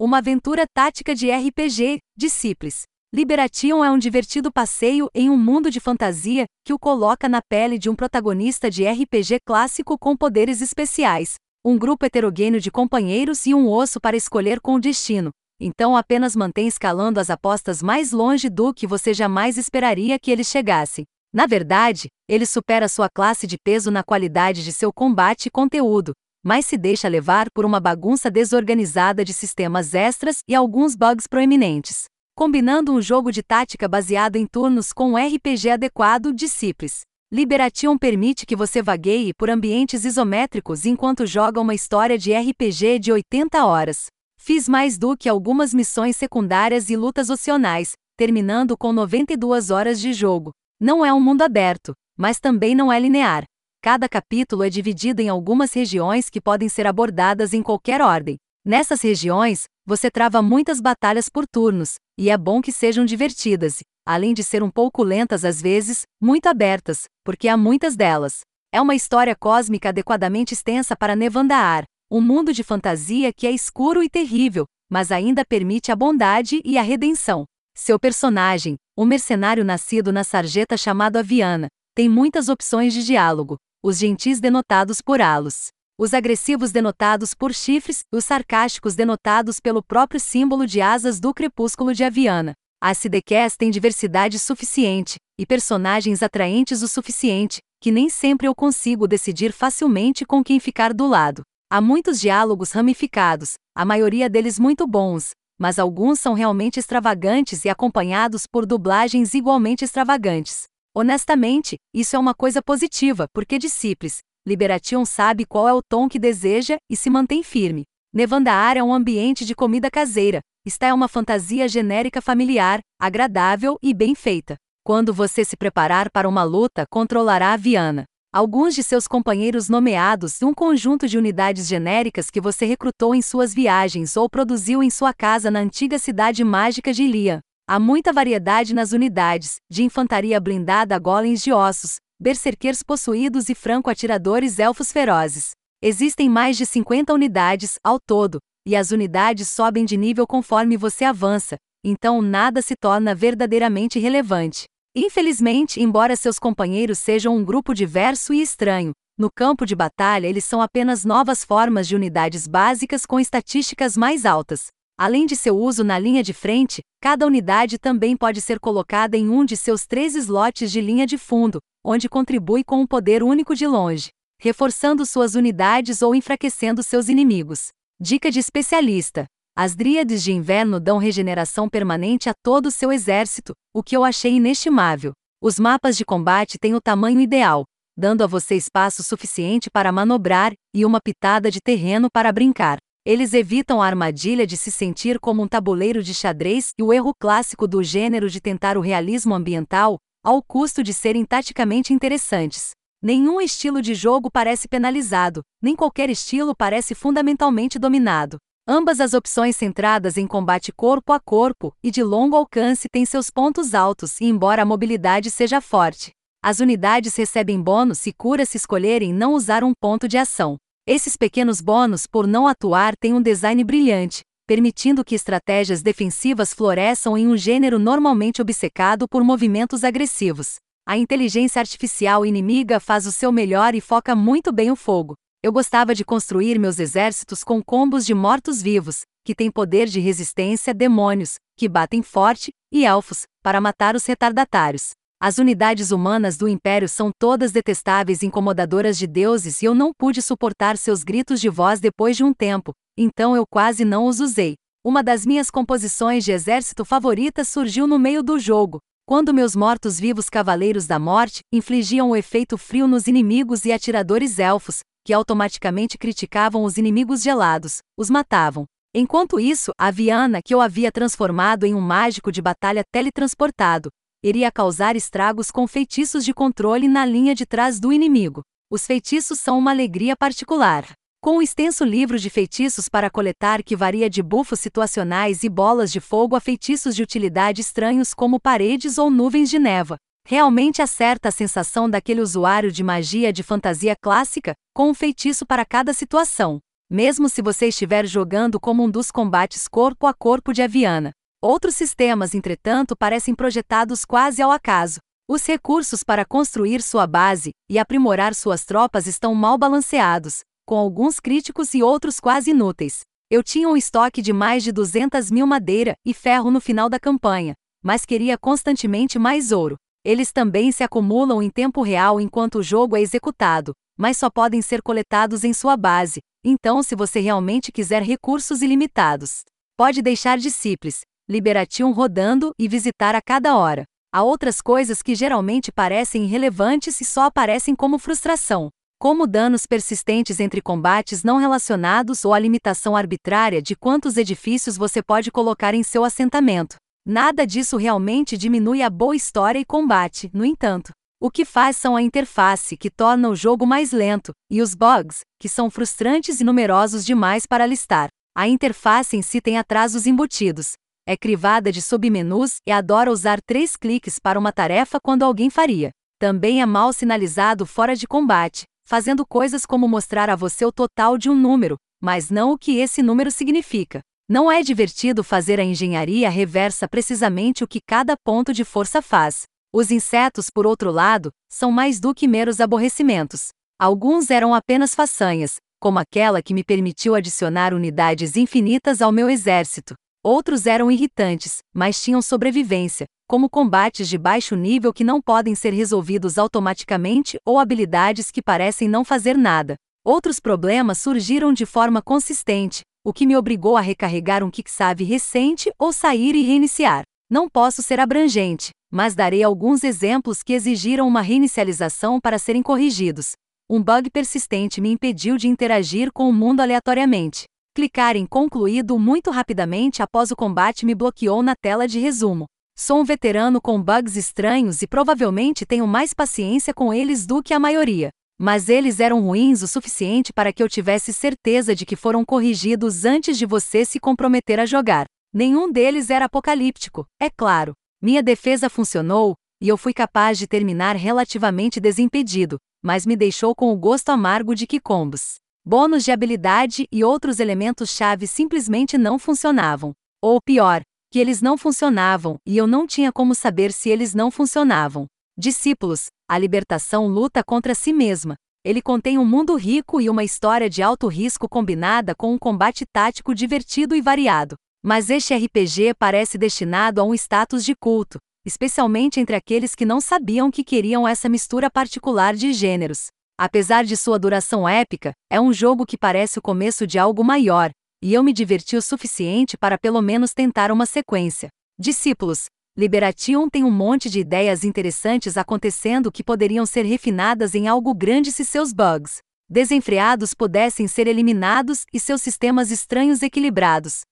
uma aventura tática de RPG, Disciples. Liberation é um divertido passeio em um mundo de fantasia que o coloca na pele de um protagonista de RPG clássico com poderes especiais, um grupo heterogêneo de companheiros e um osso para escolher com o destino. Então apenas mantém escalando as apostas mais longe do que você jamais esperaria que ele chegasse. Na verdade, ele supera sua classe de peso na qualidade de seu combate e conteúdo, mas se deixa levar por uma bagunça desorganizada de sistemas extras e alguns bugs proeminentes. Combinando um jogo de tática baseado em turnos com um RPG adequado, Disciples. Liberation permite que você vagueie por ambientes isométricos enquanto joga uma história de RPG de 80 horas. Fiz mais do que algumas missões secundárias e lutas opcionais, terminando com 92 horas de jogo. Não é um mundo aberto, mas também não é linear. Cada capítulo é dividido em algumas regiões que podem ser abordadas em qualquer ordem. Nessas regiões, você trava muitas batalhas por turnos, e é bom que sejam divertidas, além de ser um pouco lentas às vezes, muito abertas, porque há muitas delas. É uma história cósmica adequadamente extensa para Nevandaar, um mundo de fantasia que é escuro e terrível, mas ainda permite a bondade e a redenção. Seu personagem, um mercenário nascido na sarjeta chamado Aviana, tem muitas opções de diálogo, os gentis denotados por halos, os agressivos denotados por chifres, os sarcásticos denotados pelo próprio símbolo de asas do crepúsculo de Aviana. A CDCast tem diversidade suficiente, e personagens atraentes o suficiente, que nem sempre eu consigo decidir facilmente com quem ficar do lado. Há muitos diálogos ramificados, a maioria deles muito bons, mas alguns são realmente extravagantes e acompanhados por dublagens igualmente extravagantes. Honestamente, isso é uma coisa positiva, porque Disciples, Liberation sabe qual é o tom que deseja e se mantém firme. Nevandaar é um ambiente de comida caseira, está é uma fantasia genérica familiar, agradável e bem feita. Quando você se preparar para uma luta, controlará a Viana alguns de seus companheiros nomeados e um conjunto de unidades genéricas que você recrutou em suas viagens ou produziu em sua casa na antiga cidade mágica de Ilia. Há muita variedade nas unidades, de infantaria blindada a golems de ossos, berserkers possuídos e franco-atiradores elfos ferozes. Existem mais de 50 unidades, ao todo, e as unidades sobem de nível conforme você avança, então nada se torna verdadeiramente relevante. Infelizmente, embora seus companheiros sejam um grupo diverso e estranho, no campo de batalha eles são apenas novas formas de unidades básicas com estatísticas mais altas. Além de seu uso na linha de frente, cada unidade também pode ser colocada em um de seus três slots de linha de fundo, onde contribui com um poder único de longe, reforçando suas unidades ou enfraquecendo seus inimigos. Dica de especialista: as dríades de inverno dão regeneração permanente a todo o seu exército, o que eu achei inestimável. Os mapas de combate têm o tamanho ideal, dando a você espaço suficiente para manobrar e uma pitada de terreno para brincar. Eles evitam a armadilha de se sentir como um tabuleiro de xadrez e o erro clássico do gênero de tentar o realismo ambiental, ao custo de serem taticamente interessantes. Nenhum estilo de jogo parece penalizado, nem qualquer estilo parece fundamentalmente dominado. Ambas as opções centradas em combate corpo a corpo e de longo alcance têm seus pontos altos e embora a mobilidade seja forte. As unidades recebem bônus e cura se escolherem não usar um ponto de ação. Esses pequenos bônus por não atuar têm um design brilhante, permitindo que estratégias defensivas floresçam em um gênero normalmente obcecado por movimentos agressivos. A inteligência artificial inimiga faz o seu melhor e foca muito bem o fogo, eu gostava de construir meus exércitos com combos de mortos-vivos, que têm poder de resistência, demônios, que batem forte, e elfos, para matar os retardatários. As unidades humanas do Império são todas detestáveis e incomodadoras de deuses e eu não pude suportar seus gritos de voz depois de um tempo, então eu quase não os usei. Uma das minhas composições de exército favoritas surgiu no meio do jogo, quando meus mortos-vivos Cavaleiros da Morte infligiam o efeito frio nos inimigos e atiradores elfos, que automaticamente criticavam os inimigos gelados, os matavam. Enquanto isso, a Viana, que eu havia transformado em um mágico de batalha teletransportado, iria causar estragos com feitiços de controle na linha de trás do inimigo. Os feitiços são uma alegria particular. Com um extenso livro de feitiços para coletar que varia de bufos situacionais e bolas de fogo a feitiços de utilidade estranhos como paredes ou nuvens de neva, Realmente acerta a sensação daquele usuário de magia de fantasia clássica, com um feitiço para cada situação. mesmo se você estiver jogando como um dos combates corpo a corpo de Aviana. Outros sistemas, entretanto, parecem projetados quase ao acaso. Os recursos para construir sua base e aprimorar suas tropas estão mal balanceados, com alguns críticos e outros quase inúteis. Eu tinha um estoque de mais de 200 mil madeira e ferro no final da campanha, mas queria constantemente mais ouro. Eles também se acumulam em tempo real enquanto o jogo é executado, mas só podem ser coletados em sua base. Então, se você realmente quiser recursos ilimitados, pode deixar discípulos, Liberation rodando e visitar a cada hora. Há outras coisas que geralmente parecem irrelevantes e só aparecem como frustração, como danos persistentes entre combates não relacionados ou a limitação arbitrária de quantos edifícios você pode colocar em seu assentamento. Nada disso realmente diminui a boa história e combate, no entanto. O que faz são a interface, que torna o jogo mais lento, e os bugs, que são frustrantes e numerosos demais para listar. A interface em si tem atrasos embutidos. É crivada de submenus e adora usar três cliques para uma tarefa quando alguém faria. Também é mal sinalizado fora de combate, fazendo coisas como mostrar a você o total de um número, mas não o que esse número significa. Não é divertido fazer a engenharia reversa precisamente o que cada ponto de força faz. Os insetos, por outro lado, são mais do que meros aborrecimentos. Alguns eram apenas façanhas, como aquela que me permitiu adicionar unidades infinitas ao meu exército. Outros eram irritantes, mas tinham sobrevivência, como combates de baixo nível que não podem ser resolvidos automaticamente ou habilidades que parecem não fazer nada. Outros problemas surgiram de forma consistente, o que me obrigou a recarregar um Kicksave recente ou sair e reiniciar. Não posso ser abrangente, mas darei alguns exemplos que exigiram uma reinicialização para serem corrigidos. Um bug persistente me impediu de interagir com o mundo aleatoriamente. Clicar em concluído muito rapidamente após o combate me bloqueou na tela de resumo. Sou um veterano com bugs estranhos e provavelmente tenho mais paciência com eles do que a maioria. Mas eles eram ruins o suficiente para que eu tivesse certeza de que foram corrigidos antes de você se comprometer a jogar. Nenhum deles era apocalíptico, é claro. Minha defesa funcionou, e eu fui capaz de terminar relativamente desimpedido, mas me deixou com o gosto amargo de que combos, bônus de habilidade e outros elementos-chave simplesmente não funcionavam. Ou pior, que eles não funcionavam e eu não tinha como saber se eles não funcionavam. Discípulos, a libertação luta contra si mesma. Ele contém um mundo rico e uma história de alto risco combinada com um combate tático divertido e variado. Mas este RPG parece destinado a um status de culto, especialmente entre aqueles que não sabiam que queriam essa mistura particular de gêneros. Apesar de sua duração épica, é um jogo que parece o começo de algo maior, e eu me diverti o suficiente para pelo menos tentar uma sequência. Discípulos, Liberation tem um monte de ideias interessantes acontecendo que poderiam ser refinadas em algo grande se seus bugs desenfreados pudessem ser eliminados e seus sistemas estranhos equilibrados.